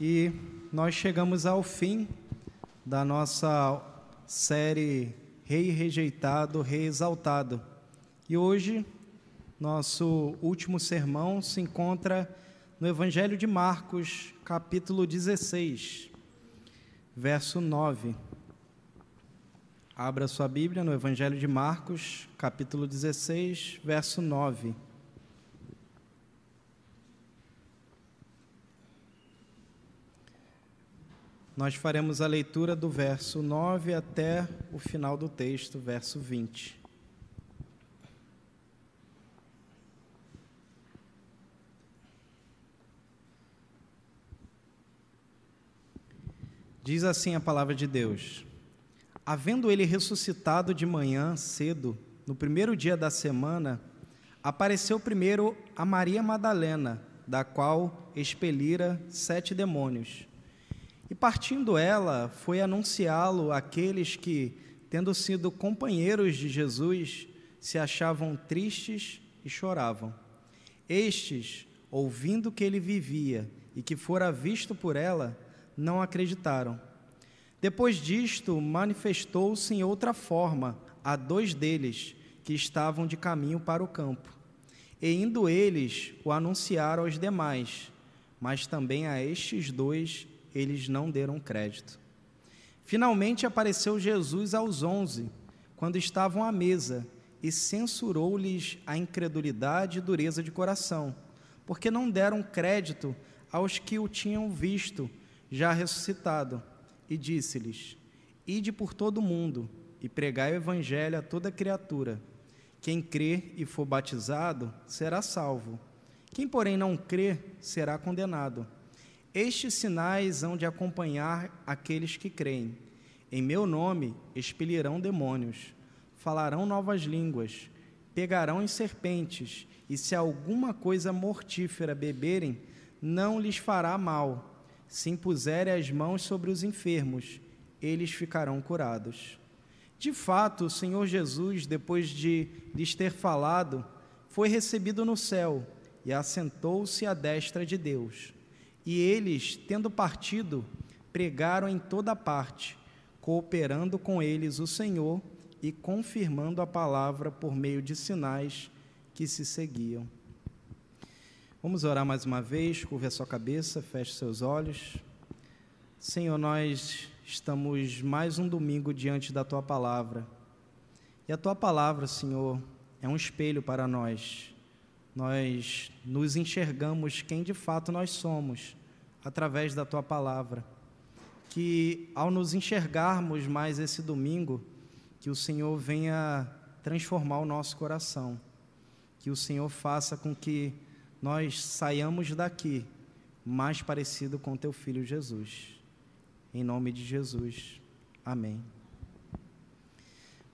E nós chegamos ao fim da nossa série Rei Rejeitado, Rei Exaltado. E hoje, nosso último sermão se encontra no Evangelho de Marcos, capítulo 16, verso 9. Abra sua Bíblia no Evangelho de Marcos, capítulo 16, verso 9. Nós faremos a leitura do verso 9 até o final do texto, verso 20. Diz assim a palavra de Deus: Havendo ele ressuscitado de manhã cedo, no primeiro dia da semana, apareceu primeiro a Maria Madalena, da qual expelira sete demônios. E partindo ela, foi anunciá-lo àqueles que, tendo sido companheiros de Jesus, se achavam tristes e choravam. Estes, ouvindo que ele vivia e que fora visto por ela, não acreditaram. Depois disto, manifestou-se em outra forma a dois deles que estavam de caminho para o campo. E indo eles, o anunciaram aos demais, mas também a estes dois eles não deram crédito. Finalmente apareceu Jesus aos onze, quando estavam à mesa, e censurou-lhes a incredulidade e dureza de coração, porque não deram crédito aos que o tinham visto, já ressuscitado, e disse-lhes: Ide por todo o mundo e pregai o evangelho a toda criatura. Quem crer e for batizado será salvo. Quem, porém, não crer será condenado. Estes sinais hão de acompanhar aqueles que creem. Em meu nome expelirão demônios, falarão novas línguas, pegarão em serpentes, e se alguma coisa mortífera beberem, não lhes fará mal. Se impuserem as mãos sobre os enfermos, eles ficarão curados. De fato, o Senhor Jesus, depois de lhes ter falado, foi recebido no céu e assentou-se à destra de Deus. E eles, tendo partido, pregaram em toda parte, cooperando com eles o Senhor e confirmando a palavra por meio de sinais que se seguiam. Vamos orar mais uma vez, curva a sua cabeça, feche seus olhos. Senhor, nós estamos mais um domingo diante da tua palavra. E a tua palavra, Senhor, é um espelho para nós nós nos enxergamos quem de fato nós somos através da tua palavra. Que ao nos enxergarmos mais esse domingo, que o Senhor venha transformar o nosso coração. Que o Senhor faça com que nós saiamos daqui mais parecido com teu filho Jesus. Em nome de Jesus. Amém.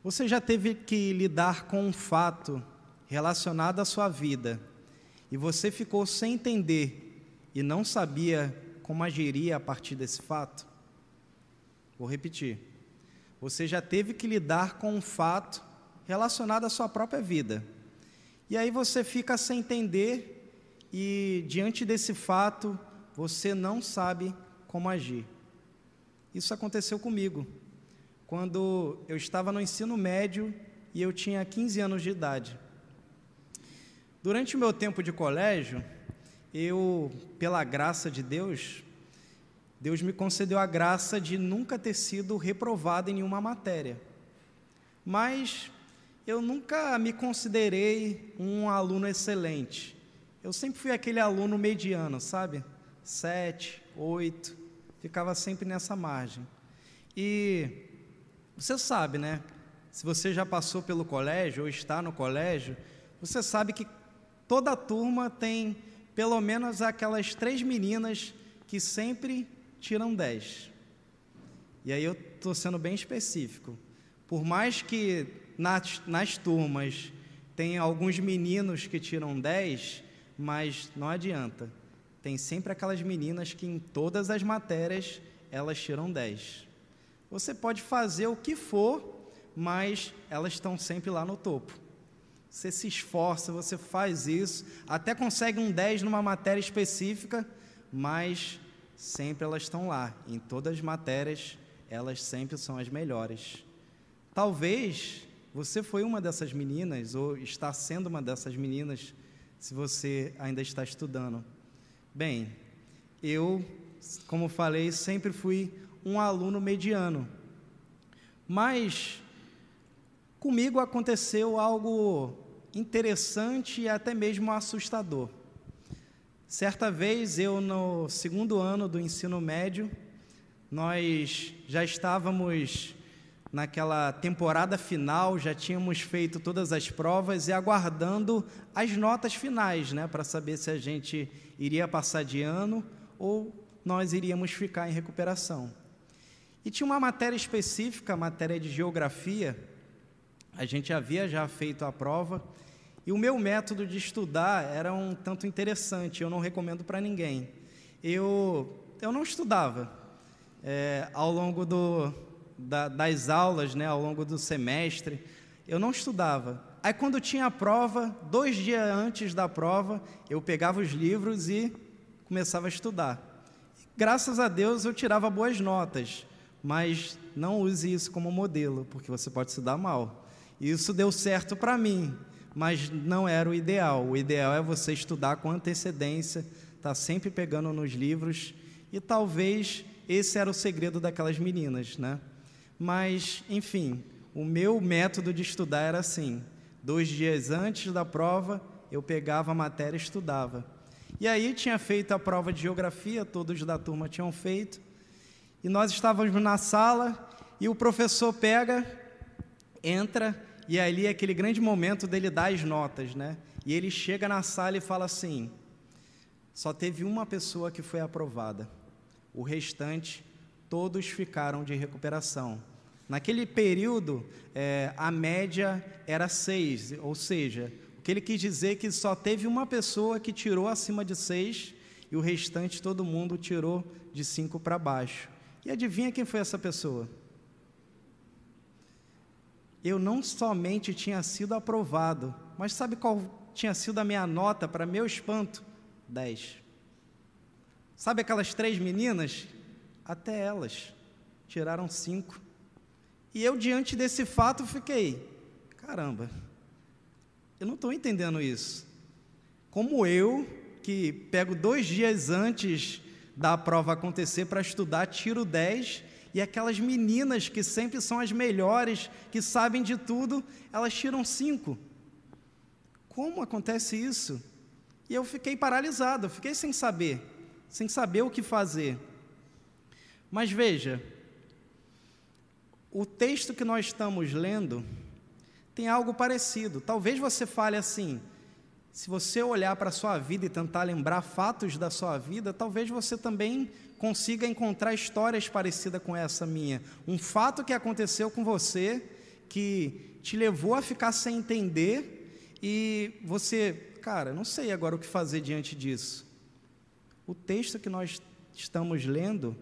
Você já teve que lidar com um fato relacionado à sua vida e você ficou sem entender e não sabia como agiria a partir desse fato? Vou repetir. Você já teve que lidar com um fato relacionado à sua própria vida. E aí você fica sem entender e diante desse fato você não sabe como agir. Isso aconteceu comigo. Quando eu estava no ensino médio e eu tinha 15 anos de idade. Durante o meu tempo de colégio, eu, pela graça de Deus, Deus me concedeu a graça de nunca ter sido reprovado em nenhuma matéria. Mas eu nunca me considerei um aluno excelente. Eu sempre fui aquele aluno mediano, sabe? Sete, oito, ficava sempre nessa margem. E você sabe, né? Se você já passou pelo colégio ou está no colégio, você sabe que toda turma tem pelo menos aquelas três meninas que sempre tiram 10. E aí eu estou sendo bem específico. Por mais que nas, nas turmas tenha alguns meninos que tiram 10, mas não adianta. Tem sempre aquelas meninas que em todas as matérias elas tiram 10. Você pode fazer o que for, mas elas estão sempre lá no topo. Você se esforça, você faz isso, até consegue um 10 numa matéria específica, mas sempre elas estão lá. Em todas as matérias, elas sempre são as melhores. Talvez você foi uma dessas meninas, ou está sendo uma dessas meninas, se você ainda está estudando. Bem, eu, como falei, sempre fui um aluno mediano. Mas comigo aconteceu algo interessante e até mesmo assustador. Certa vez, eu, no segundo ano do ensino médio, nós já estávamos naquela temporada final, já tínhamos feito todas as provas e aguardando as notas finais, né, para saber se a gente iria passar de ano ou nós iríamos ficar em recuperação. E tinha uma matéria específica, a matéria de geografia. A gente havia já feito a prova e o meu método de estudar era um tanto interessante. Eu não recomendo para ninguém. Eu eu não estudava é, ao longo do, da, das aulas, né, ao longo do semestre, eu não estudava. Aí, quando tinha a prova, dois dias antes da prova, eu pegava os livros e começava a estudar. Graças a Deus eu tirava boas notas, mas não use isso como modelo, porque você pode se dar mal. Isso deu certo para mim, mas não era o ideal. O ideal é você estudar com antecedência, estar tá sempre pegando nos livros, e talvez esse era o segredo daquelas meninas, né? Mas, enfim, o meu método de estudar era assim: dois dias antes da prova, eu pegava a matéria e estudava. E aí tinha feito a prova de geografia, todos da turma tinham feito, e nós estávamos na sala e o professor pega, entra, e ali é aquele grande momento dele dar as notas, né? E ele chega na sala e fala assim: só teve uma pessoa que foi aprovada, o restante, todos ficaram de recuperação. Naquele período, é, a média era seis, ou seja, o que ele quis dizer é que só teve uma pessoa que tirou acima de seis e o restante todo mundo tirou de cinco para baixo. E adivinha quem foi essa pessoa? Eu não somente tinha sido aprovado, mas sabe qual tinha sido a minha nota para meu espanto? Dez. Sabe aquelas três meninas? Até elas tiraram cinco. E eu, diante desse fato, fiquei: caramba, eu não estou entendendo isso. Como eu, que pego dois dias antes da prova acontecer para estudar, tiro 10, e aquelas meninas que sempre são as melhores, que sabem de tudo, elas tiram 5. Como acontece isso? E eu fiquei paralisado, fiquei sem saber, sem saber o que fazer. Mas veja, o texto que nós estamos lendo tem algo parecido. Talvez você fale assim: se você olhar para a sua vida e tentar lembrar fatos da sua vida, talvez você também consiga encontrar histórias parecidas com essa minha. Um fato que aconteceu com você que te levou a ficar sem entender e você, cara, não sei agora o que fazer diante disso. O texto que nós estamos lendo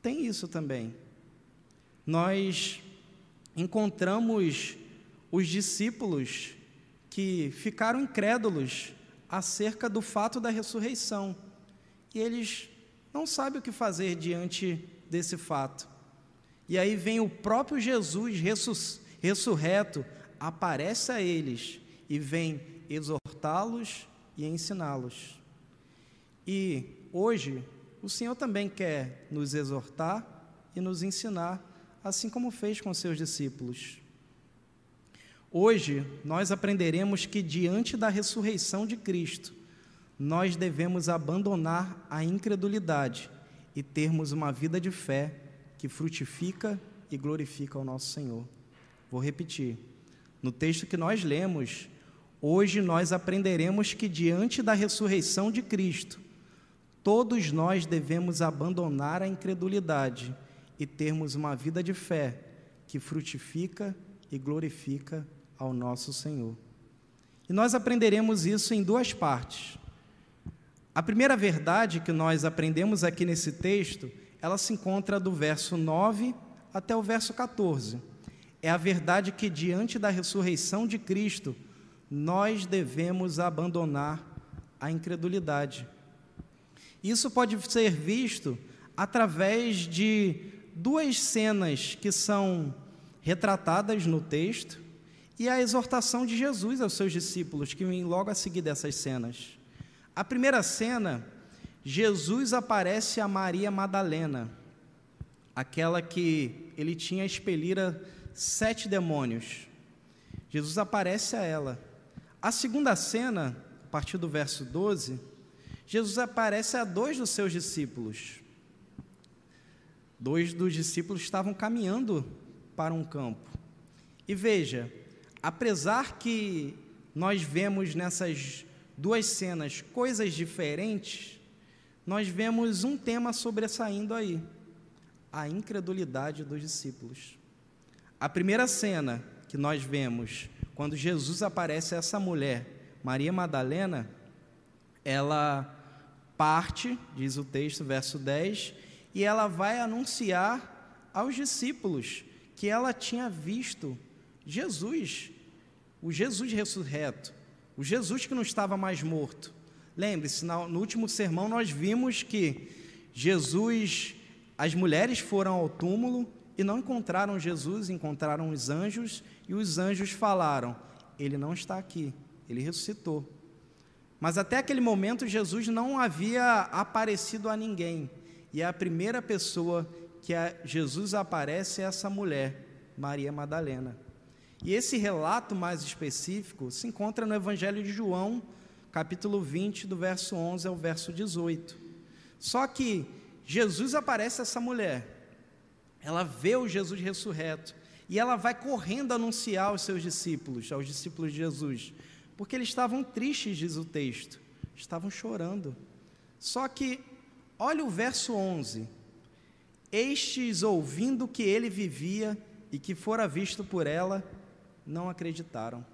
tem isso também nós encontramos os discípulos que ficaram incrédulos acerca do fato da ressurreição. E eles não sabem o que fazer diante desse fato. E aí vem o próprio Jesus ressurreto, aparece a eles e vem exortá-los e ensiná-los. E hoje o Senhor também quer nos exortar e nos ensinar assim como fez com seus discípulos. Hoje, nós aprenderemos que, diante da ressurreição de Cristo, nós devemos abandonar a incredulidade e termos uma vida de fé que frutifica e glorifica o nosso Senhor. Vou repetir. No texto que nós lemos, hoje nós aprenderemos que, diante da ressurreição de Cristo, todos nós devemos abandonar a incredulidade e termos uma vida de fé que frutifica e glorifica ao nosso Senhor. E nós aprenderemos isso em duas partes. A primeira verdade que nós aprendemos aqui nesse texto, ela se encontra do verso 9 até o verso 14. É a verdade que diante da ressurreição de Cristo, nós devemos abandonar a incredulidade. Isso pode ser visto através de duas cenas que são retratadas no texto e a exortação de Jesus aos seus discípulos, que vem logo a seguir dessas cenas. A primeira cena, Jesus aparece a Maria Madalena, aquela que ele tinha expelira sete demônios. Jesus aparece a ela. A segunda cena, a partir do verso 12, Jesus aparece a dois dos seus discípulos. Dois dos discípulos estavam caminhando para um campo. E veja, apesar que nós vemos nessas duas cenas coisas diferentes, nós vemos um tema sobressaindo aí: a incredulidade dos discípulos. A primeira cena que nós vemos quando Jesus aparece a essa mulher, Maria Madalena, ela parte, diz o texto, verso 10, e ela vai anunciar aos discípulos que ela tinha visto Jesus, o Jesus ressurreto, o Jesus que não estava mais morto. Lembre-se, no último sermão nós vimos que Jesus, as mulheres foram ao túmulo e não encontraram Jesus, encontraram os anjos, e os anjos falaram: Ele não está aqui, ele ressuscitou. Mas até aquele momento Jesus não havia aparecido a ninguém. E a primeira pessoa que Jesus aparece é essa mulher, Maria Madalena. E esse relato mais específico se encontra no Evangelho de João, capítulo 20, do verso 11 ao verso 18. Só que Jesus aparece a essa mulher, ela vê o Jesus ressurreto, e ela vai correndo anunciar aos seus discípulos, aos discípulos de Jesus, porque eles estavam tristes, diz o texto, estavam chorando. Só que, olha o verso 11: Estes, ouvindo que ele vivia e que fora visto por ela, não acreditaram.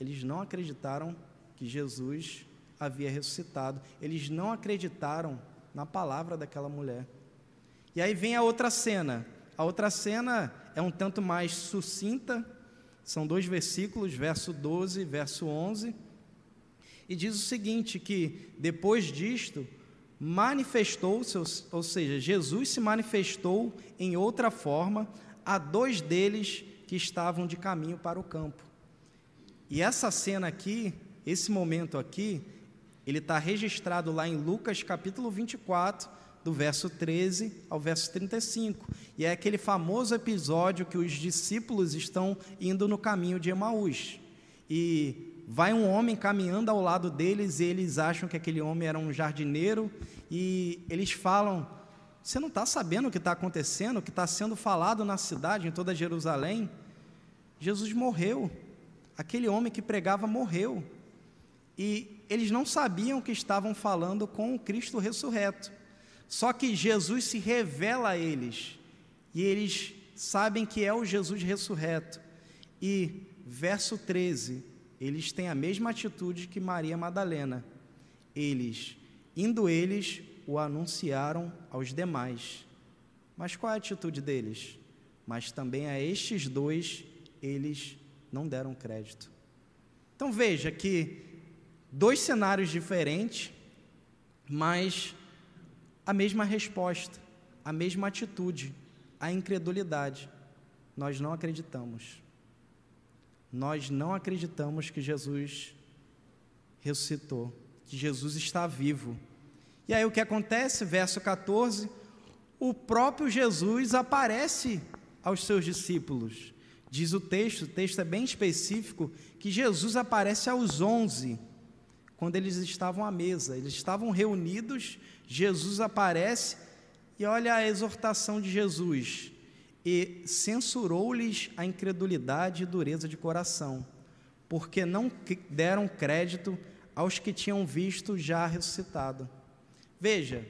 Eles não acreditaram que Jesus havia ressuscitado, eles não acreditaram na palavra daquela mulher. E aí vem a outra cena. A outra cena é um tanto mais sucinta, são dois versículos, verso 12 e verso 11. E diz o seguinte: que depois disto, manifestou-se, ou seja, Jesus se manifestou em outra forma a dois deles que estavam de caminho para o campo. E essa cena aqui, esse momento aqui, ele está registrado lá em Lucas capítulo 24, do verso 13 ao verso 35. E é aquele famoso episódio que os discípulos estão indo no caminho de Emaús. E vai um homem caminhando ao lado deles e eles acham que aquele homem era um jardineiro e eles falam: Você não está sabendo o que está acontecendo, o que está sendo falado na cidade, em toda Jerusalém? Jesus morreu. Aquele homem que pregava morreu. E eles não sabiam que estavam falando com o Cristo ressurreto. Só que Jesus se revela a eles, e eles sabem que é o Jesus ressurreto. E, verso 13, eles têm a mesma atitude que Maria Madalena. Eles, indo eles, o anunciaram aos demais. Mas qual é a atitude deles? Mas também a estes dois eles não deram crédito. Então veja que dois cenários diferentes, mas a mesma resposta, a mesma atitude, a incredulidade. Nós não acreditamos. Nós não acreditamos que Jesus ressuscitou, que Jesus está vivo. E aí o que acontece? Verso 14: o próprio Jesus aparece aos seus discípulos. Diz o texto, o texto é bem específico, que Jesus aparece aos onze, quando eles estavam à mesa, eles estavam reunidos Jesus aparece e olha a exortação de Jesus. E censurou-lhes a incredulidade e dureza de coração, porque não deram crédito aos que tinham visto já ressuscitado. Veja,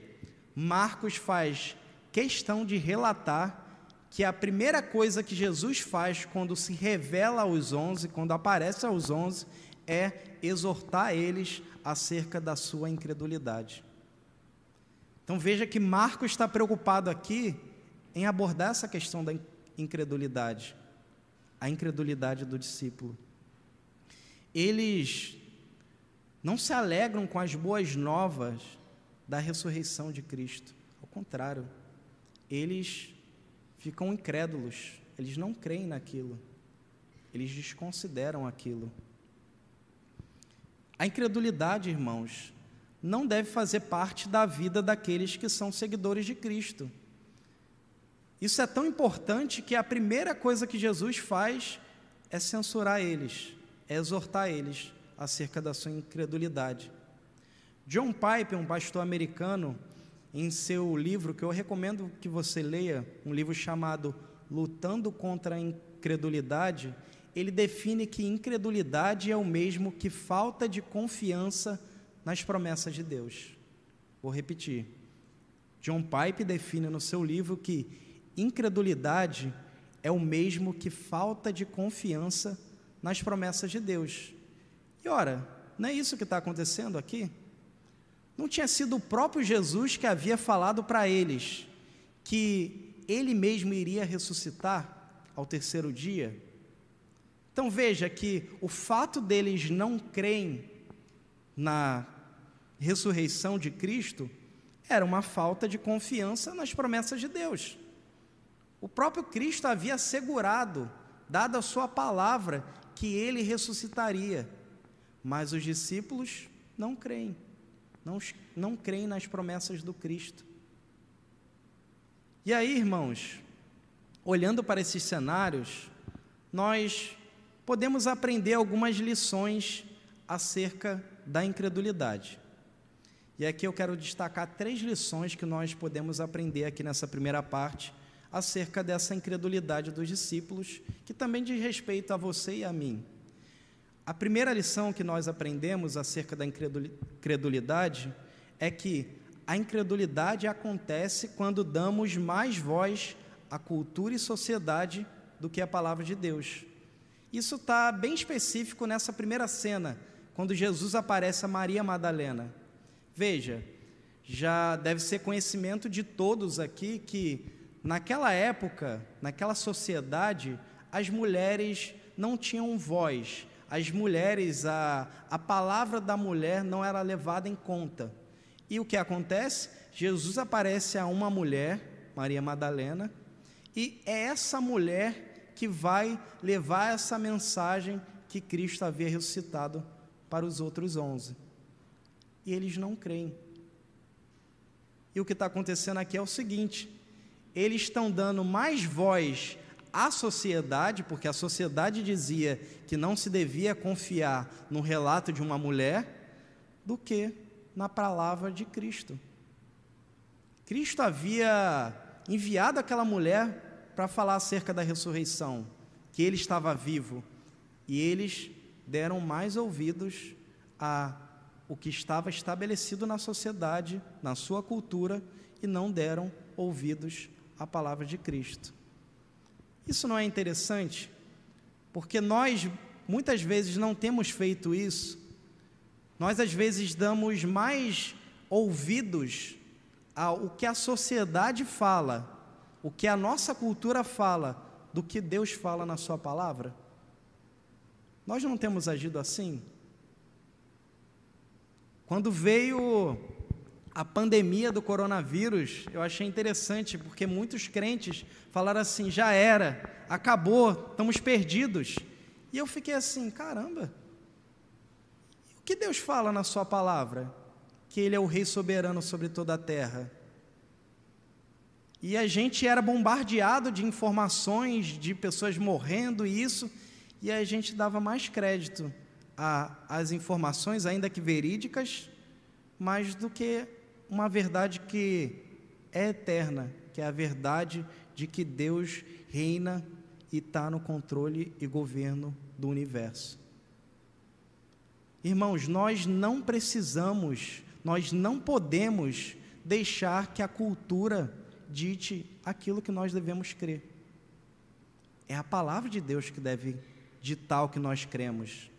Marcos faz questão de relatar que a primeira coisa que Jesus faz quando se revela aos onze, quando aparece aos onze, é exortar eles acerca da sua incredulidade. Então veja que Marcos está preocupado aqui em abordar essa questão da incredulidade, a incredulidade do discípulo. Eles não se alegram com as boas novas da ressurreição de Cristo. Ao contrário, eles ficam incrédulos, eles não creem naquilo, eles desconsideram aquilo. A incredulidade, irmãos, não deve fazer parte da vida daqueles que são seguidores de Cristo. Isso é tão importante que a primeira coisa que Jesus faz é censurar eles, é exortar eles acerca da sua incredulidade. John Piper, um pastor americano, em seu livro, que eu recomendo que você leia, um livro chamado Lutando contra a Incredulidade, ele define que incredulidade é o mesmo que falta de confiança nas promessas de Deus. Vou repetir. John Pipe define no seu livro que incredulidade é o mesmo que falta de confiança nas promessas de Deus. E ora, não é isso que está acontecendo aqui? Não tinha sido o próprio Jesus que havia falado para eles que ele mesmo iria ressuscitar ao terceiro dia? Então veja que o fato deles não crerem na ressurreição de Cristo era uma falta de confiança nas promessas de Deus. O próprio Cristo havia assegurado, dado a sua palavra, que ele ressuscitaria. Mas os discípulos não creem, não, não creem nas promessas do Cristo. E aí, irmãos, olhando para esses cenários, nós podemos aprender algumas lições acerca da incredulidade. E aqui eu quero destacar três lições que nós podemos aprender aqui nessa primeira parte acerca dessa incredulidade dos discípulos, que também diz respeito a você e a mim. A primeira lição que nós aprendemos acerca da incredulidade é que a incredulidade acontece quando damos mais voz à cultura e sociedade do que à palavra de Deus. Isso está bem específico nessa primeira cena, quando Jesus aparece a Maria Madalena. Veja, já deve ser conhecimento de todos aqui que Naquela época, naquela sociedade, as mulheres não tinham voz. As mulheres, a, a palavra da mulher não era levada em conta. E o que acontece? Jesus aparece a uma mulher, Maria Madalena, e é essa mulher que vai levar essa mensagem que Cristo havia ressuscitado para os outros onze. E eles não creem. E o que está acontecendo aqui é o seguinte: eles estão dando mais voz à sociedade, porque a sociedade dizia que não se devia confiar no relato de uma mulher, do que na palavra de Cristo. Cristo havia enviado aquela mulher para falar acerca da ressurreição, que ele estava vivo, e eles deram mais ouvidos a o que estava estabelecido na sociedade, na sua cultura, e não deram ouvidos a palavra de Cristo. Isso não é interessante? Porque nós muitas vezes não temos feito isso. Nós às vezes damos mais ouvidos ao que a sociedade fala, o que a nossa cultura fala, do que Deus fala na Sua palavra. Nós não temos agido assim? Quando veio a pandemia do coronavírus, eu achei interessante, porque muitos crentes falaram assim: já era, acabou, estamos perdidos. E eu fiquei assim: caramba, o que Deus fala na Sua palavra? Que Ele é o Rei soberano sobre toda a terra. E a gente era bombardeado de informações de pessoas morrendo e isso, e a gente dava mais crédito às informações, ainda que verídicas, mais do que uma verdade que é eterna, que é a verdade de que Deus reina e está no controle e governo do universo. Irmãos, nós não precisamos, nós não podemos deixar que a cultura dite aquilo que nós devemos crer. É a palavra de Deus que deve ditar o que nós cremos.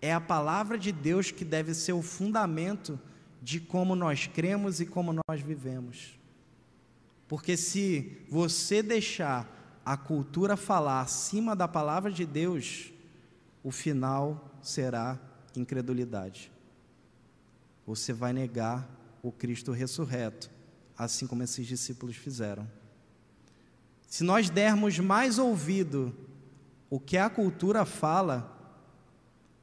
É a palavra de Deus que deve ser o fundamento de como nós cremos e como nós vivemos. Porque se você deixar a cultura falar acima da palavra de Deus, o final será incredulidade. Você vai negar o Cristo ressurreto, assim como esses discípulos fizeram. Se nós dermos mais ouvido o que a cultura fala,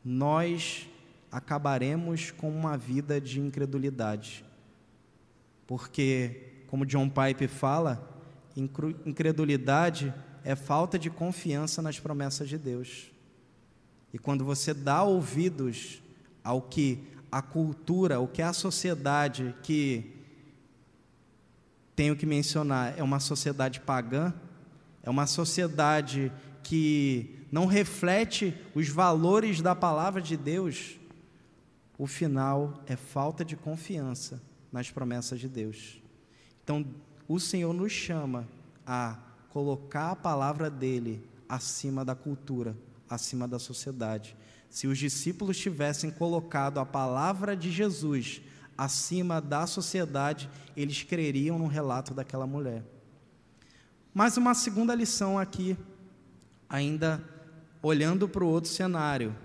nós acabaremos com uma vida de incredulidade. Porque, como John Pipe fala, incredulidade é falta de confiança nas promessas de Deus. E quando você dá ouvidos ao que a cultura, o que a sociedade que tenho que mencionar é uma sociedade pagã, é uma sociedade que não reflete os valores da palavra de Deus, o final é falta de confiança nas promessas de Deus. Então, o Senhor nos chama a colocar a palavra dele acima da cultura, acima da sociedade. Se os discípulos tivessem colocado a palavra de Jesus acima da sociedade, eles creriam no relato daquela mulher. Mas uma segunda lição aqui, ainda olhando para o outro cenário,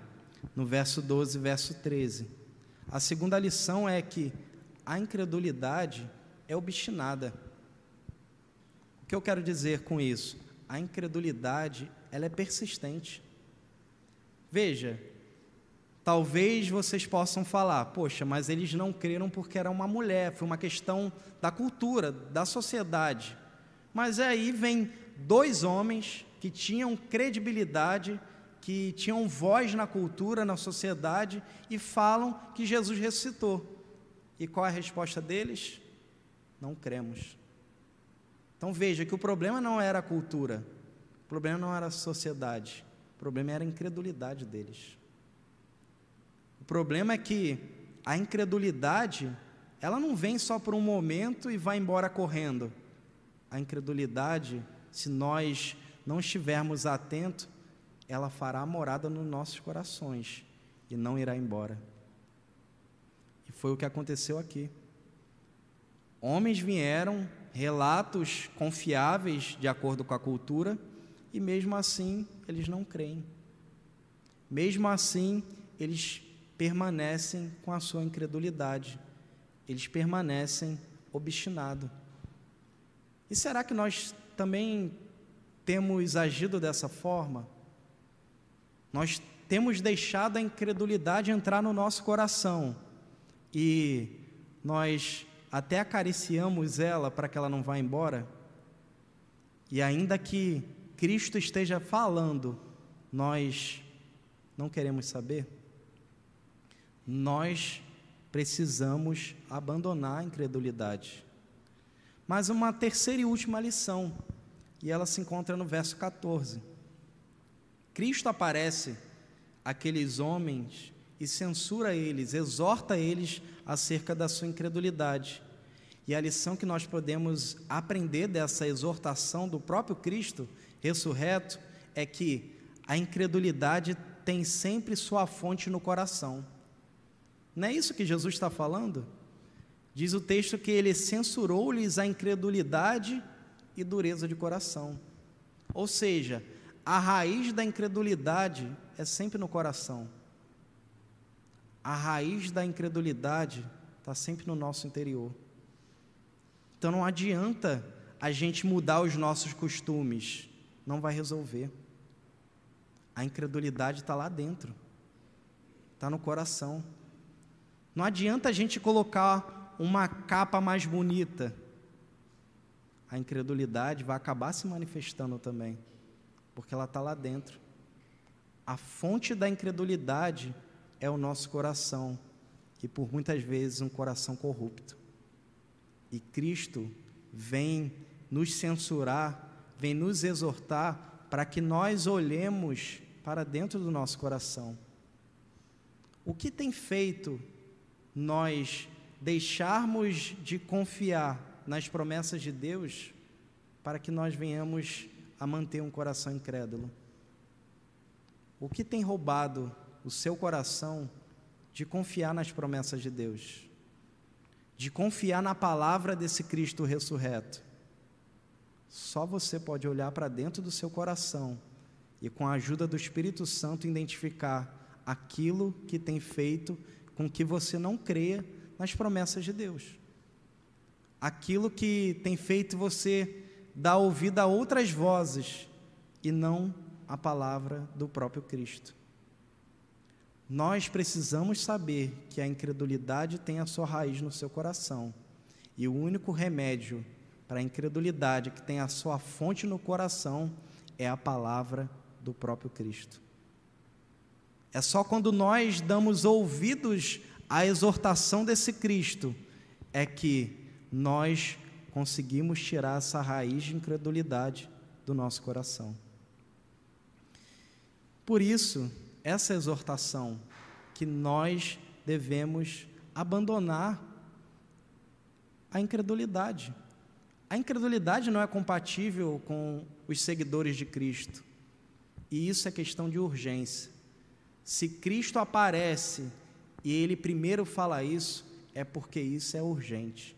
no verso 12, verso 13. A segunda lição é que a incredulidade é obstinada. O que eu quero dizer com isso? A incredulidade, ela é persistente. Veja, talvez vocês possam falar, poxa, mas eles não creram porque era uma mulher, foi uma questão da cultura, da sociedade. Mas aí vem dois homens que tinham credibilidade, que tinham voz na cultura, na sociedade e falam que Jesus ressuscitou. E qual é a resposta deles? Não cremos. Então veja que o problema não era a cultura, o problema não era a sociedade, o problema era a incredulidade deles. O problema é que a incredulidade, ela não vem só por um momento e vai embora correndo. A incredulidade, se nós não estivermos atentos, ela fará morada nos nossos corações e não irá embora. E foi o que aconteceu aqui. Homens vieram relatos confiáveis de acordo com a cultura, e mesmo assim eles não creem. Mesmo assim, eles permanecem com a sua incredulidade, eles permanecem obstinados. E será que nós também temos agido dessa forma? Nós temos deixado a incredulidade entrar no nosso coração e nós até acariciamos ela para que ela não vá embora, e ainda que Cristo esteja falando, nós não queremos saber, nós precisamos abandonar a incredulidade. Mas uma terceira e última lição, e ela se encontra no verso 14. Cristo aparece àqueles homens e censura eles, exorta eles acerca da sua incredulidade. E a lição que nós podemos aprender dessa exortação do próprio Cristo ressurreto é que a incredulidade tem sempre sua fonte no coração. Não é isso que Jesus está falando? Diz o texto que ele censurou-lhes a incredulidade e dureza de coração. Ou seja, a raiz da incredulidade é sempre no coração. A raiz da incredulidade está sempre no nosso interior. Então não adianta a gente mudar os nossos costumes, não vai resolver. A incredulidade está lá dentro, está no coração. Não adianta a gente colocar uma capa mais bonita, a incredulidade vai acabar se manifestando também, porque ela está lá dentro. A fonte da incredulidade é o nosso coração, e por muitas vezes um coração corrupto. E Cristo vem nos censurar, vem nos exortar para que nós olhemos para dentro do nosso coração. O que tem feito nós deixarmos de confiar nas promessas de Deus para que nós venhamos a manter um coração incrédulo? O que tem roubado o seu coração de confiar nas promessas de Deus? de confiar na palavra desse Cristo ressurreto. Só você pode olhar para dentro do seu coração e, com a ajuda do Espírito Santo, identificar aquilo que tem feito com que você não creia nas promessas de Deus. aquilo que tem feito você dar ouvido a outras vozes e não a palavra do próprio Cristo. Nós precisamos saber que a incredulidade tem a sua raiz no seu coração. E o único remédio para a incredulidade que tem a sua fonte no coração é a palavra do próprio Cristo. É só quando nós damos ouvidos à exortação desse Cristo é que nós conseguimos tirar essa raiz de incredulidade do nosso coração. Por isso, essa exortação que nós devemos abandonar a incredulidade. A incredulidade não é compatível com os seguidores de Cristo. E isso é questão de urgência. Se Cristo aparece e ele primeiro fala isso, é porque isso é urgente.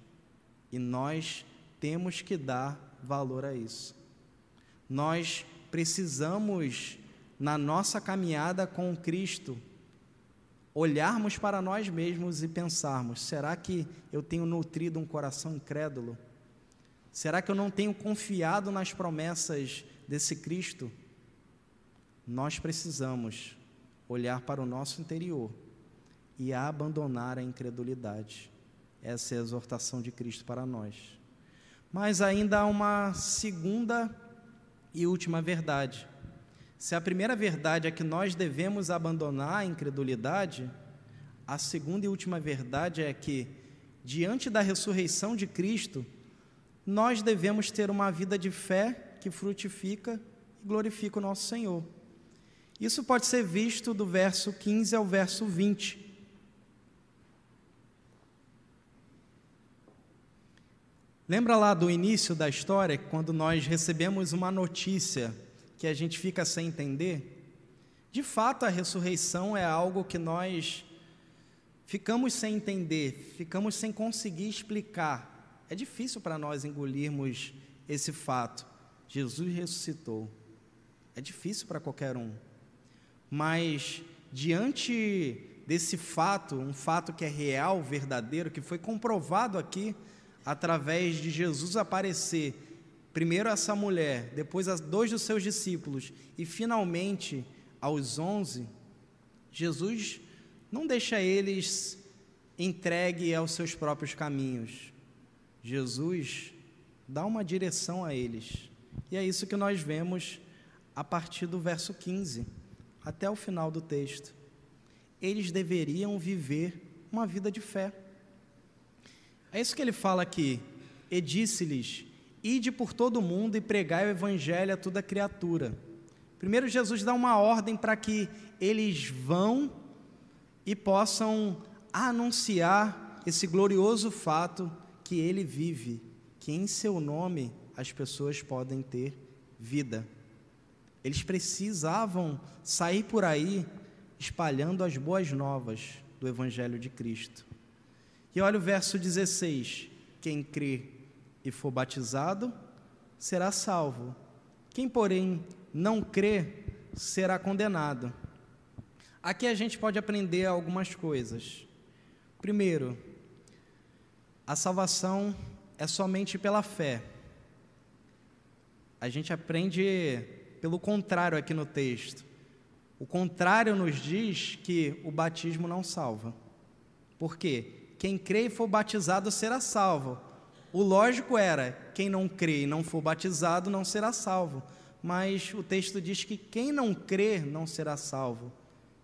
E nós temos que dar valor a isso. Nós precisamos, na nossa caminhada com Cristo, olharmos para nós mesmos e pensarmos: será que eu tenho nutrido um coração incrédulo? Será que eu não tenho confiado nas promessas desse Cristo? Nós precisamos olhar para o nosso interior e abandonar a incredulidade. Essa é a exortação de Cristo para nós. Mas ainda há uma segunda e última verdade. Se a primeira verdade é que nós devemos abandonar a incredulidade, a segunda e última verdade é que, diante da ressurreição de Cristo, nós devemos ter uma vida de fé que frutifica e glorifica o nosso Senhor. Isso pode ser visto do verso 15 ao verso 20. Lembra lá do início da história, quando nós recebemos uma notícia que a gente fica sem entender? De fato, a ressurreição é algo que nós ficamos sem entender, ficamos sem conseguir explicar. É difícil para nós engolirmos esse fato. Jesus ressuscitou. É difícil para qualquer um. Mas diante desse fato, um fato que é real, verdadeiro, que foi comprovado aqui através de Jesus aparecer primeiro a essa mulher, depois a dois dos seus discípulos e finalmente aos onze, Jesus não deixa eles entregue aos seus próprios caminhos. Jesus dá uma direção a eles. E é isso que nós vemos a partir do verso 15 até o final do texto. Eles deveriam viver uma vida de fé. É isso que ele fala aqui. E disse-lhes: Ide por todo o mundo e pregai o evangelho a toda criatura. Primeiro, Jesus dá uma ordem para que eles vão e possam anunciar esse glorioso fato que ele vive, que em seu nome as pessoas podem ter vida. Eles precisavam sair por aí espalhando as boas novas do Evangelho de Cristo. E olha o verso 16: quem crê e for batizado será salvo, quem, porém, não crê será condenado. Aqui a gente pode aprender algumas coisas. Primeiro, a salvação é somente pela fé. A gente aprende pelo contrário aqui no texto. O contrário nos diz que o batismo não salva. Por quê? Quem crê e for batizado será salvo. O lógico era: quem não crê e não for batizado não será salvo. Mas o texto diz que quem não crê não será salvo.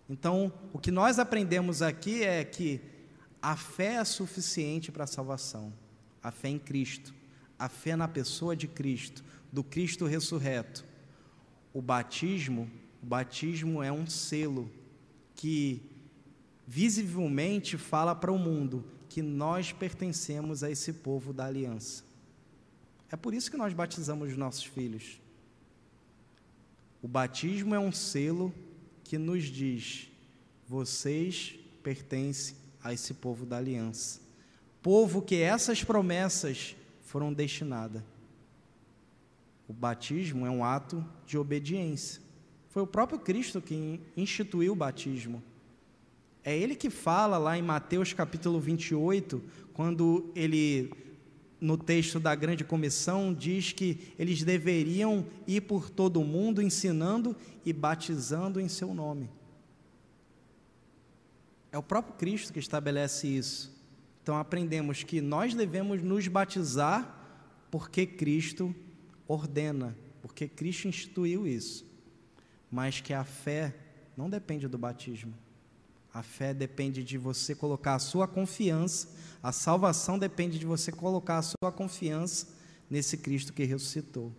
Então, o que nós aprendemos aqui é que a fé é suficiente para a salvação. A fé em Cristo, a fé na pessoa de Cristo, do Cristo ressurreto o batismo, o batismo é um selo que visivelmente fala para o mundo que nós pertencemos a esse povo da aliança. É por isso que nós batizamos os nossos filhos. O batismo é um selo que nos diz: vocês pertencem a esse povo da aliança. Povo que essas promessas foram destinadas. O batismo é um ato de obediência. Foi o próprio Cristo que instituiu o batismo. É ele que fala lá em Mateus capítulo 28, quando ele no texto da grande comissão, diz que eles deveriam ir por todo o mundo ensinando e batizando em seu nome. É o próprio Cristo que estabelece isso. Então aprendemos que nós devemos nos batizar porque Cristo ordena, porque Cristo instituiu isso. Mas que a fé não depende do batismo. A fé depende de você colocar a sua confiança, a salvação depende de você colocar a sua confiança nesse Cristo que ressuscitou.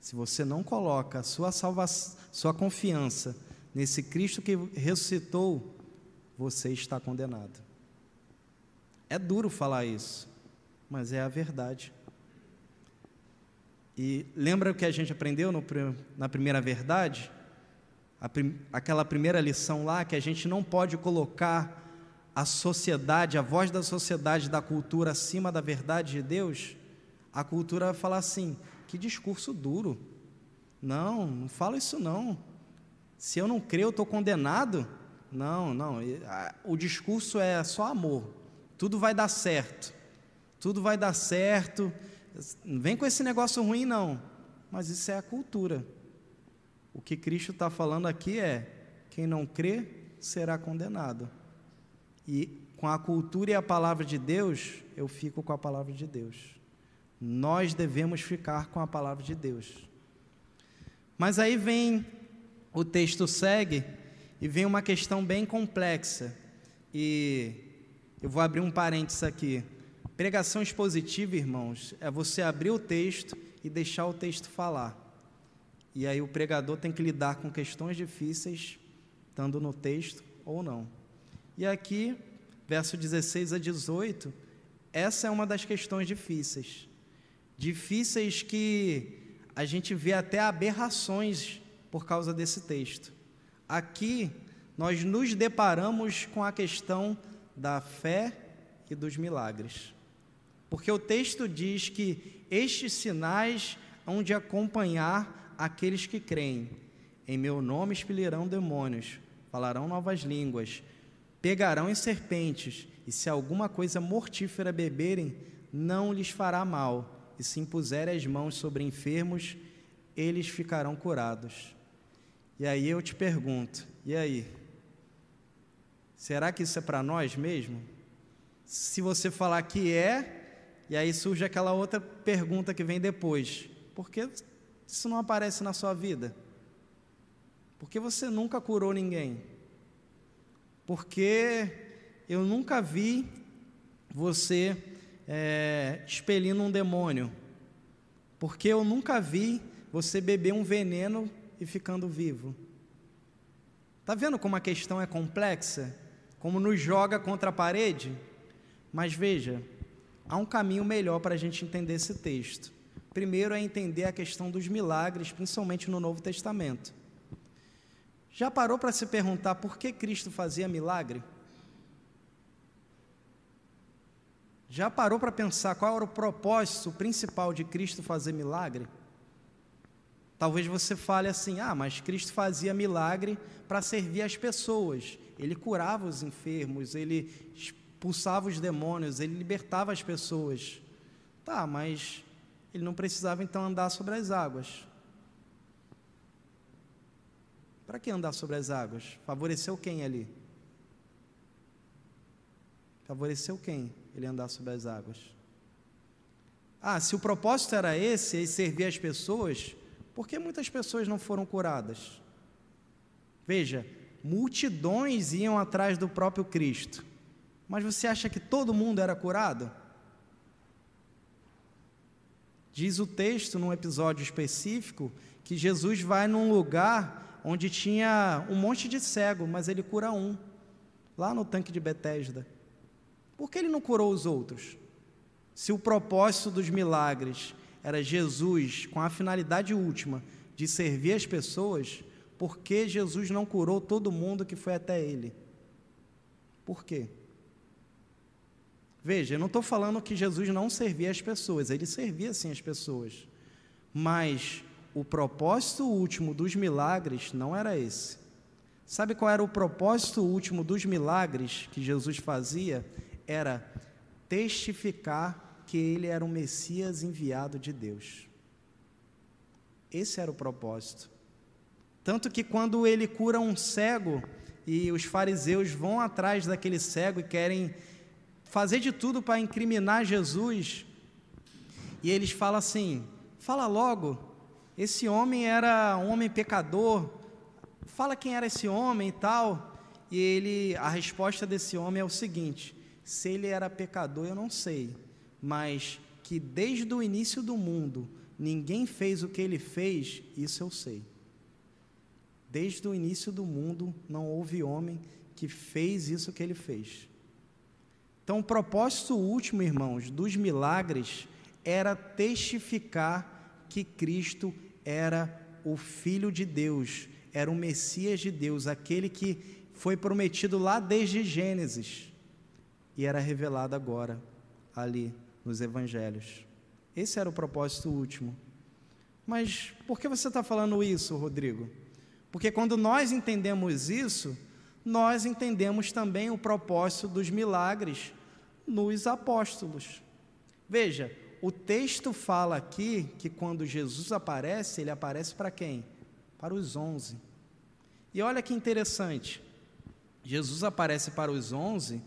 Se você não coloca a sua salvação, sua confiança nesse Cristo que ressuscitou, você está condenado. É duro falar isso, mas é a verdade. E lembra o que a gente aprendeu no, na primeira verdade? Prim, aquela primeira lição lá, que a gente não pode colocar a sociedade, a voz da sociedade, da cultura acima da verdade de Deus, a cultura vai falar assim: que discurso duro. Não, não fala isso não. Se eu não crer, eu estou condenado. Não, não. O discurso é só amor. Tudo vai dar certo. Tudo vai dar certo. Não vem com esse negócio ruim, não. Mas isso é a cultura. O que Cristo está falando aqui é: quem não crê será condenado. E com a cultura e a palavra de Deus, eu fico com a palavra de Deus. Nós devemos ficar com a palavra de Deus. Mas aí vem, o texto segue e vem uma questão bem complexa. E eu vou abrir um parênteses aqui. Pregação expositiva, irmãos, é você abrir o texto e deixar o texto falar. E aí o pregador tem que lidar com questões difíceis, estando no texto ou não. E aqui, verso 16 a 18, essa é uma das questões difíceis. Difíceis que a gente vê até aberrações por causa desse texto. Aqui, nós nos deparamos com a questão da fé e dos milagres. Porque o texto diz que estes sinais hão de acompanhar aqueles que creem. Em meu nome expelirão demônios, falarão novas línguas, pegarão em serpentes, e se alguma coisa mortífera beberem, não lhes fará mal, e se impuserem as mãos sobre enfermos, eles ficarão curados. E aí eu te pergunto, e aí? Será que isso é para nós mesmo? Se você falar que é, e aí surge aquela outra pergunta que vem depois: por que isso não aparece na sua vida? Porque você nunca curou ninguém. Porque eu nunca vi você é, expelindo um demônio. Porque eu nunca vi você beber um veneno e ficando vivo. Está vendo como a questão é complexa? Como nos joga contra a parede? Mas veja, há um caminho melhor para a gente entender esse texto. Primeiro é entender a questão dos milagres, principalmente no Novo Testamento. Já parou para se perguntar por que Cristo fazia milagre? Já parou para pensar qual era o propósito principal de Cristo fazer milagre? Talvez você fale assim: ah, mas Cristo fazia milagre para servir as pessoas. Ele curava os enfermos, ele expulsava os demônios, ele libertava as pessoas. Tá, mas ele não precisava então andar sobre as águas. Para que andar sobre as águas? Favoreceu quem ali? Favoreceu quem ele andar sobre as águas? Ah, se o propósito era esse, e servir as pessoas, por que muitas pessoas não foram curadas? Veja, multidões iam atrás do próprio Cristo, mas você acha que todo mundo era curado? Diz o texto, num episódio específico, que Jesus vai num lugar onde tinha um monte de cego, mas ele cura um, lá no tanque de Betesda. Por que ele não curou os outros? Se o propósito dos milagres era Jesus com a finalidade última de servir as pessoas, por que Jesus não curou todo mundo que foi até ele? Por quê? Veja, eu não estou falando que Jesus não servia as pessoas, ele servia sim as pessoas. Mas o propósito último dos milagres não era esse. Sabe qual era o propósito último dos milagres que Jesus fazia? Era testificar que ele era o Messias enviado de Deus. Esse era o propósito. Tanto que quando ele cura um cego e os fariseus vão atrás daquele cego e querem fazer de tudo para incriminar Jesus, e eles falam assim: fala logo, esse homem era um homem pecador, fala quem era esse homem e tal. E ele, a resposta desse homem é o seguinte: se ele era pecador, eu não sei, mas que desde o início do mundo ninguém fez o que ele fez, isso eu sei. Desde o início do mundo não houve homem que fez isso que ele fez. Então, o propósito último, irmãos, dos milagres era testificar que Cristo era o Filho de Deus, era o Messias de Deus, aquele que foi prometido lá desde Gênesis e era revelado agora, ali nos Evangelhos. Esse era o propósito último. Mas por que você está falando isso, Rodrigo? Porque quando nós entendemos isso, nós entendemos também o propósito dos milagres nos apóstolos. Veja, o texto fala aqui que quando Jesus aparece, ele aparece para quem? Para os onze. E olha que interessante, Jesus aparece para os onze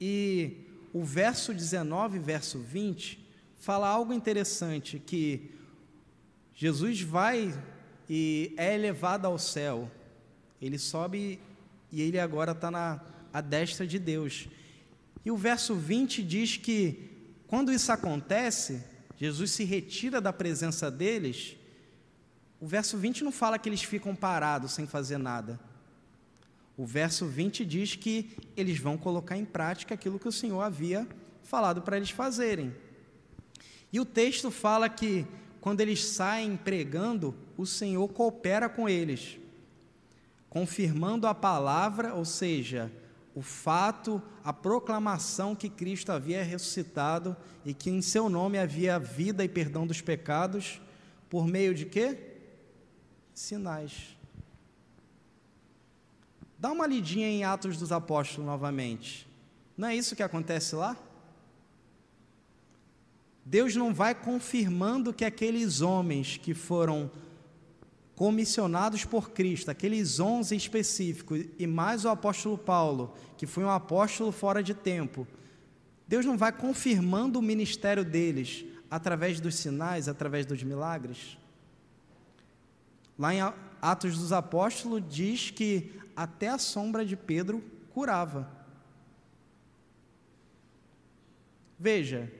e o verso 19, verso 20, fala algo interessante, que Jesus vai e é elevado ao céu. Ele sobe e ele agora está na a destra de Deus. E o verso 20 diz que quando isso acontece, Jesus se retira da presença deles. O verso 20 não fala que eles ficam parados sem fazer nada. O verso 20 diz que eles vão colocar em prática aquilo que o Senhor havia falado para eles fazerem. E o texto fala que quando eles saem pregando, o Senhor coopera com eles, confirmando a palavra, ou seja, o fato, a proclamação que Cristo havia ressuscitado e que em seu nome havia vida e perdão dos pecados, por meio de quê? Sinais. Dá uma lidinha em Atos dos Apóstolos novamente. Não é isso que acontece lá? Deus não vai confirmando que aqueles homens que foram comissionados por Cristo, aqueles onze específicos, e mais o apóstolo Paulo, que foi um apóstolo fora de tempo, Deus não vai confirmando o ministério deles através dos sinais, através dos milagres? Lá em Atos dos Apóstolos diz que até a sombra de Pedro curava. Veja,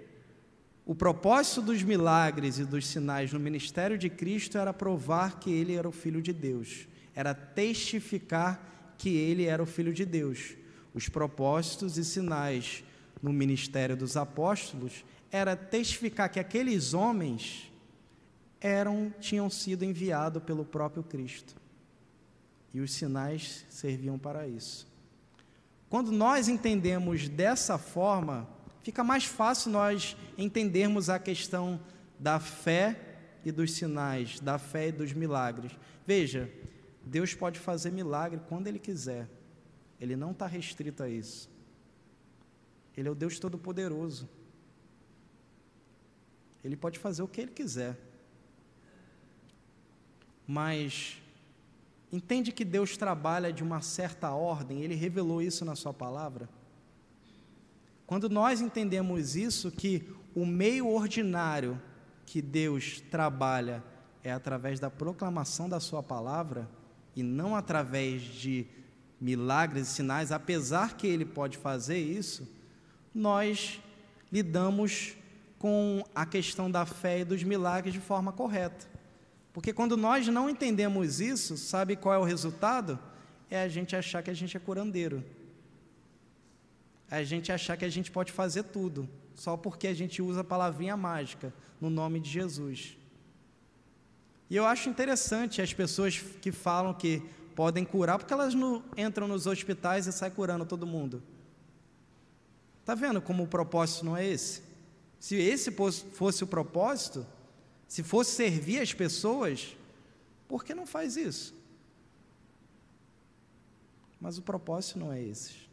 o propósito dos milagres e dos sinais no ministério de Cristo era provar que ele era o Filho de Deus, era testificar que ele era o Filho de Deus. Os propósitos e sinais no ministério dos apóstolos era testificar que aqueles homens eram tinham sido enviados pelo próprio Cristo. E os sinais serviam para isso. Quando nós entendemos dessa forma, fica mais fácil nós entendermos a questão da fé e dos sinais, da fé e dos milagres. Veja, Deus pode fazer milagre quando Ele quiser, Ele não está restrito a isso. Ele é o Deus Todo-Poderoso. Ele pode fazer o que Ele quiser. Mas entende que Deus trabalha de uma certa ordem, Ele revelou isso na Sua palavra. Quando nós entendemos isso, que o meio ordinário que Deus trabalha é através da proclamação da Sua palavra e não através de milagres e sinais, apesar que Ele pode fazer isso, nós lidamos com a questão da fé e dos milagres de forma correta. Porque quando nós não entendemos isso, sabe qual é o resultado? É a gente achar que a gente é curandeiro a gente achar que a gente pode fazer tudo, só porque a gente usa a palavrinha mágica no nome de Jesus. E eu acho interessante as pessoas que falam que podem curar, porque elas não entram nos hospitais e saem curando todo mundo. Está vendo como o propósito não é esse? Se esse fosse o propósito, se fosse servir as pessoas, por que não faz isso? Mas o propósito não é esse.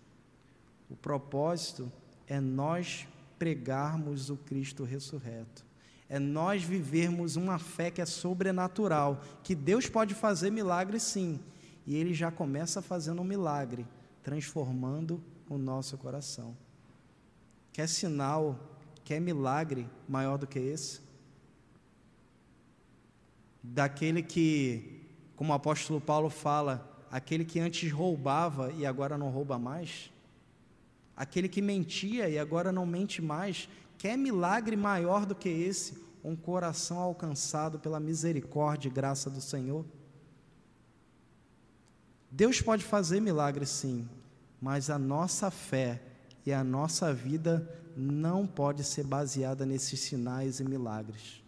O propósito é nós pregarmos o Cristo ressurreto. É nós vivermos uma fé que é sobrenatural, que Deus pode fazer milagre sim, e Ele já começa fazendo um milagre, transformando o nosso coração. Quer sinal, quer milagre maior do que esse? Daquele que, como o apóstolo Paulo fala, aquele que antes roubava e agora não rouba mais? Aquele que mentia e agora não mente mais? Quer milagre maior do que esse? Um coração alcançado pela misericórdia e graça do Senhor? Deus pode fazer milagre sim, mas a nossa fé e a nossa vida não pode ser baseada nesses sinais e milagres.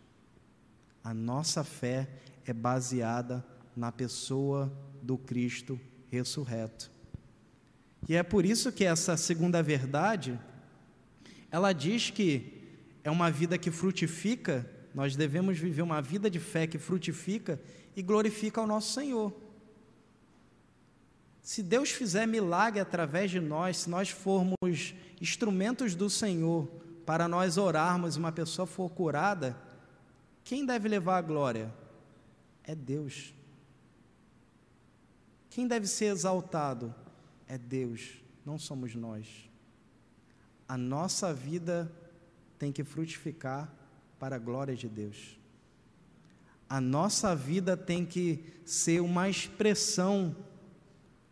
A nossa fé é baseada na pessoa do Cristo ressurreto. E é por isso que essa segunda verdade, ela diz que é uma vida que frutifica, nós devemos viver uma vida de fé que frutifica e glorifica ao nosso Senhor. Se Deus fizer milagre através de nós, se nós formos instrumentos do Senhor para nós orarmos e uma pessoa for curada, quem deve levar a glória? É Deus. Quem deve ser exaltado? É Deus, não somos nós. A nossa vida tem que frutificar para a glória de Deus. A nossa vida tem que ser uma expressão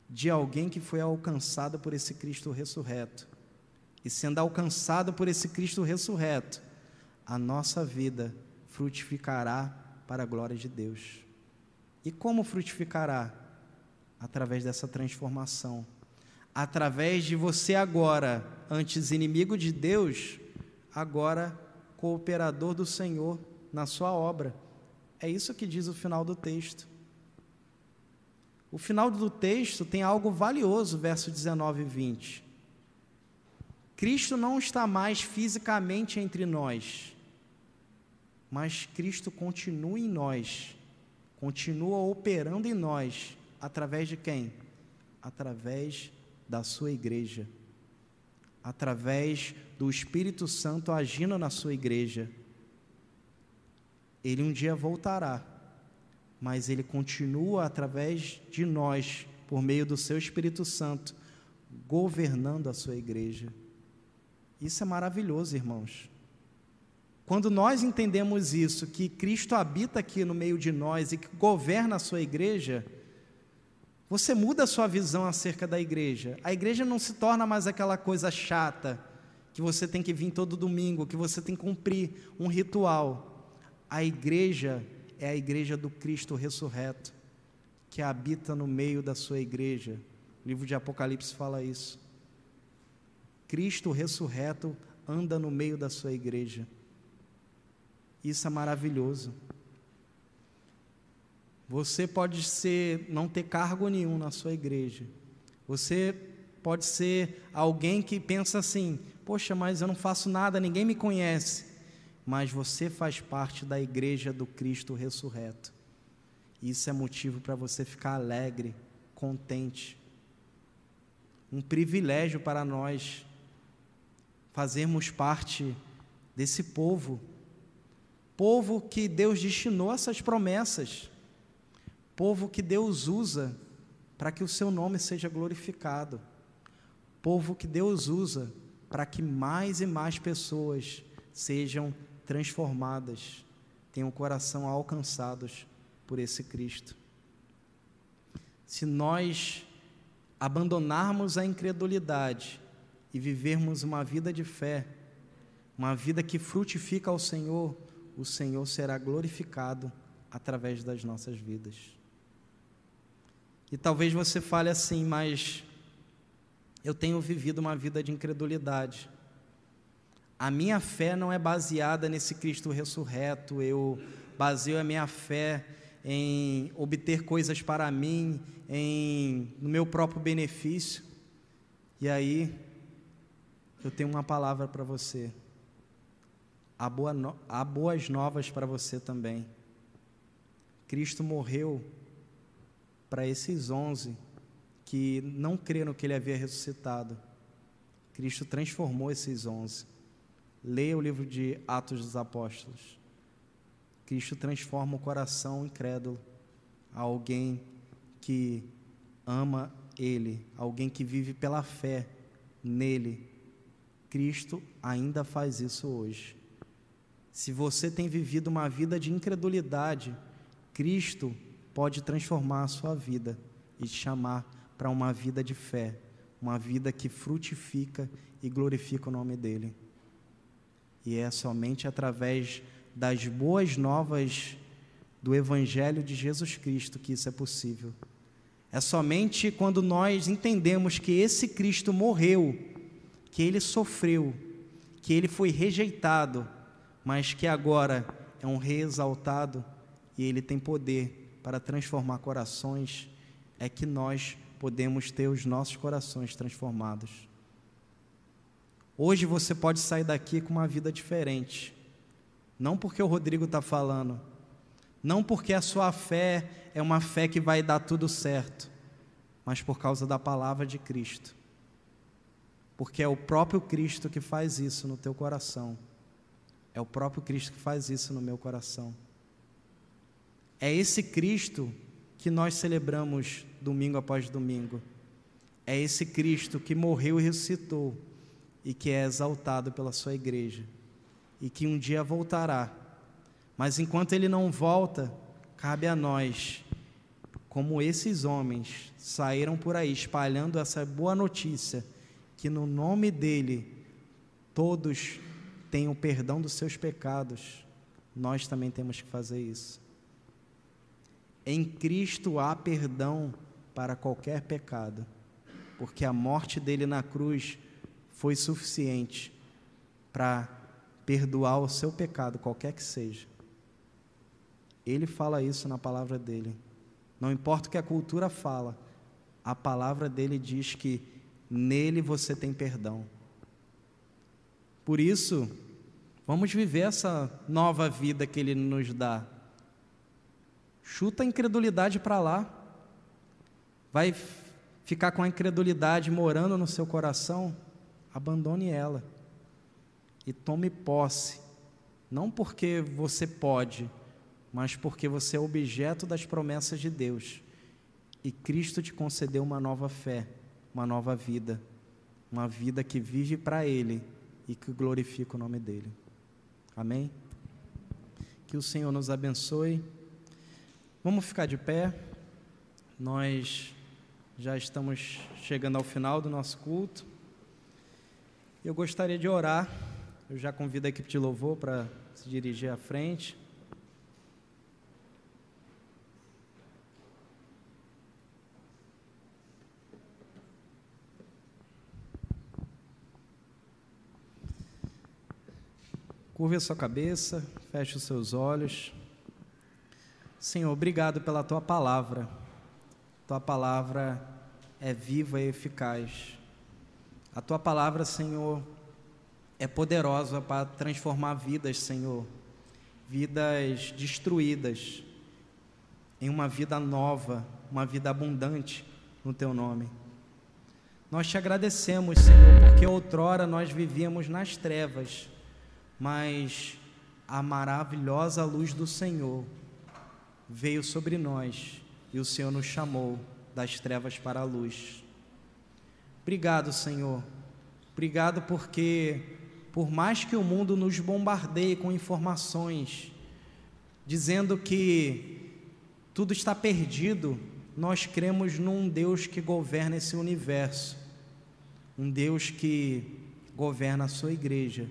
de alguém que foi alcançado por esse Cristo ressurreto. E sendo alcançado por esse Cristo ressurreto, a nossa vida frutificará para a glória de Deus. E como frutificará? Através dessa transformação. Através de você agora, antes inimigo de Deus, agora cooperador do Senhor na sua obra. É isso que diz o final do texto. O final do texto tem algo valioso, verso 19 e 20. Cristo não está mais fisicamente entre nós, mas Cristo continua em nós, continua operando em nós, através de quem? Através da sua igreja, através do Espírito Santo agindo na sua igreja. Ele um dia voltará mas ele continua através de nós, por meio do seu Espírito Santo, governando a sua igreja. Isso é maravilhoso, irmãos. Quando nós entendemos isso, que Cristo habita aqui no meio de nós e que governa a sua igreja, você muda a sua visão acerca da igreja. A igreja não se torna mais aquela coisa chata, que você tem que vir todo domingo, que você tem que cumprir um ritual. A igreja é a igreja do Cristo ressurreto, que habita no meio da sua igreja. O livro de Apocalipse fala isso. Cristo ressurreto anda no meio da sua igreja. Isso é maravilhoso. Você pode ser não ter cargo nenhum na sua igreja. Você pode ser alguém que pensa assim: "Poxa, mas eu não faço nada, ninguém me conhece" mas você faz parte da igreja do Cristo ressurreto. Isso é motivo para você ficar alegre, contente. Um privilégio para nós fazermos parte desse povo, povo que Deus destinou essas promessas, povo que Deus usa para que o seu nome seja glorificado, povo que Deus usa para que mais e mais pessoas sejam transformadas, tenham o coração alcançados por esse Cristo. Se nós abandonarmos a incredulidade e vivermos uma vida de fé, uma vida que frutifica ao Senhor, o Senhor será glorificado através das nossas vidas. E talvez você fale assim, mas eu tenho vivido uma vida de incredulidade. A minha fé não é baseada nesse Cristo ressurreto, eu baseio a minha fé em obter coisas para mim, em no meu próprio benefício. E aí eu tenho uma palavra para você. Há, boa no... Há boas novas para você também. Cristo morreu para esses onze que não creram que ele havia ressuscitado. Cristo transformou esses onze. Leia o livro de Atos dos Apóstolos. Cristo transforma o coração incrédulo a alguém que ama Ele, alguém que vive pela fé nele. Cristo ainda faz isso hoje. Se você tem vivido uma vida de incredulidade, Cristo pode transformar a sua vida e te chamar para uma vida de fé, uma vida que frutifica e glorifica o nome dEle. E é somente através das boas novas do Evangelho de Jesus Cristo que isso é possível. É somente quando nós entendemos que esse Cristo morreu, que ele sofreu, que ele foi rejeitado, mas que agora é um rei exaltado e ele tem poder para transformar corações, é que nós podemos ter os nossos corações transformados. Hoje você pode sair daqui com uma vida diferente, não porque o Rodrigo está falando, não porque a sua fé é uma fé que vai dar tudo certo, mas por causa da palavra de Cristo, porque é o próprio Cristo que faz isso no teu coração. É o próprio Cristo que faz isso no meu coração. É esse Cristo que nós celebramos domingo após domingo. É esse Cristo que morreu e ressuscitou e que é exaltado pela sua igreja e que um dia voltará. Mas enquanto ele não volta, cabe a nós, como esses homens saíram por aí espalhando essa boa notícia, que no nome dele todos o perdão dos seus pecados, nós também temos que fazer isso. Em Cristo há perdão para qualquer pecado, porque a morte dele na cruz foi suficiente para perdoar o seu pecado, qualquer que seja. Ele fala isso na palavra dele. Não importa o que a cultura fala, a palavra dele diz que nele você tem perdão. Por isso, vamos viver essa nova vida que Ele nos dá. Chuta a incredulidade para lá. Vai ficar com a incredulidade morando no seu coração? Abandone ela e tome posse. Não porque você pode, mas porque você é objeto das promessas de Deus. E Cristo te concedeu uma nova fé, uma nova vida, uma vida que vive para Ele e que glorifica o nome dele. Amém? Que o Senhor nos abençoe. Vamos ficar de pé. Nós já estamos chegando ao final do nosso culto. Eu gostaria de orar. Eu já convido a equipe de louvor para se dirigir à frente. Curva a sua cabeça, feche os seus olhos. Senhor, obrigado pela tua palavra. Tua palavra é viva e eficaz. A tua palavra, Senhor, é poderosa para transformar vidas, Senhor. Vidas destruídas em uma vida nova, uma vida abundante no teu nome. Nós te agradecemos, Senhor, porque outrora nós vivíamos nas trevas mas a maravilhosa luz do Senhor veio sobre nós e o Senhor nos chamou das trevas para a luz. Obrigado, Senhor. Obrigado porque, por mais que o mundo nos bombardeie com informações, dizendo que tudo está perdido, nós cremos num Deus que governa esse universo, um Deus que governa a sua igreja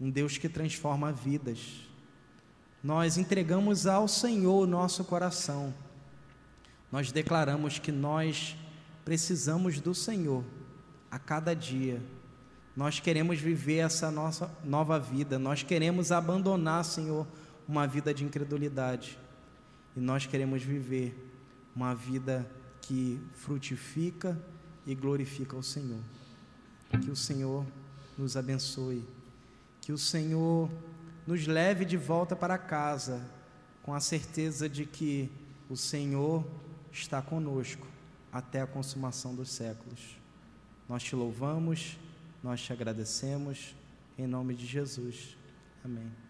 um Deus que transforma vidas. Nós entregamos ao Senhor o nosso coração. Nós declaramos que nós precisamos do Senhor a cada dia. Nós queremos viver essa nossa nova vida. Nós queremos abandonar, Senhor, uma vida de incredulidade. E nós queremos viver uma vida que frutifica e glorifica o Senhor. Que o Senhor nos abençoe que o Senhor nos leve de volta para casa, com a certeza de que o Senhor está conosco até a consumação dos séculos. Nós te louvamos, nós te agradecemos, Em nome de Jesus. Amém.